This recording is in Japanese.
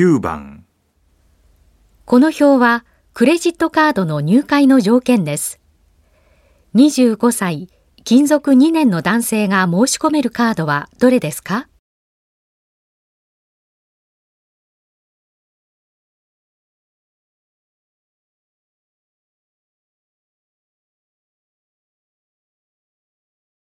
9番この表はクレジットカードの入会の条件です。25歳、勤続2年の男性が申し込めるカードはどれですか？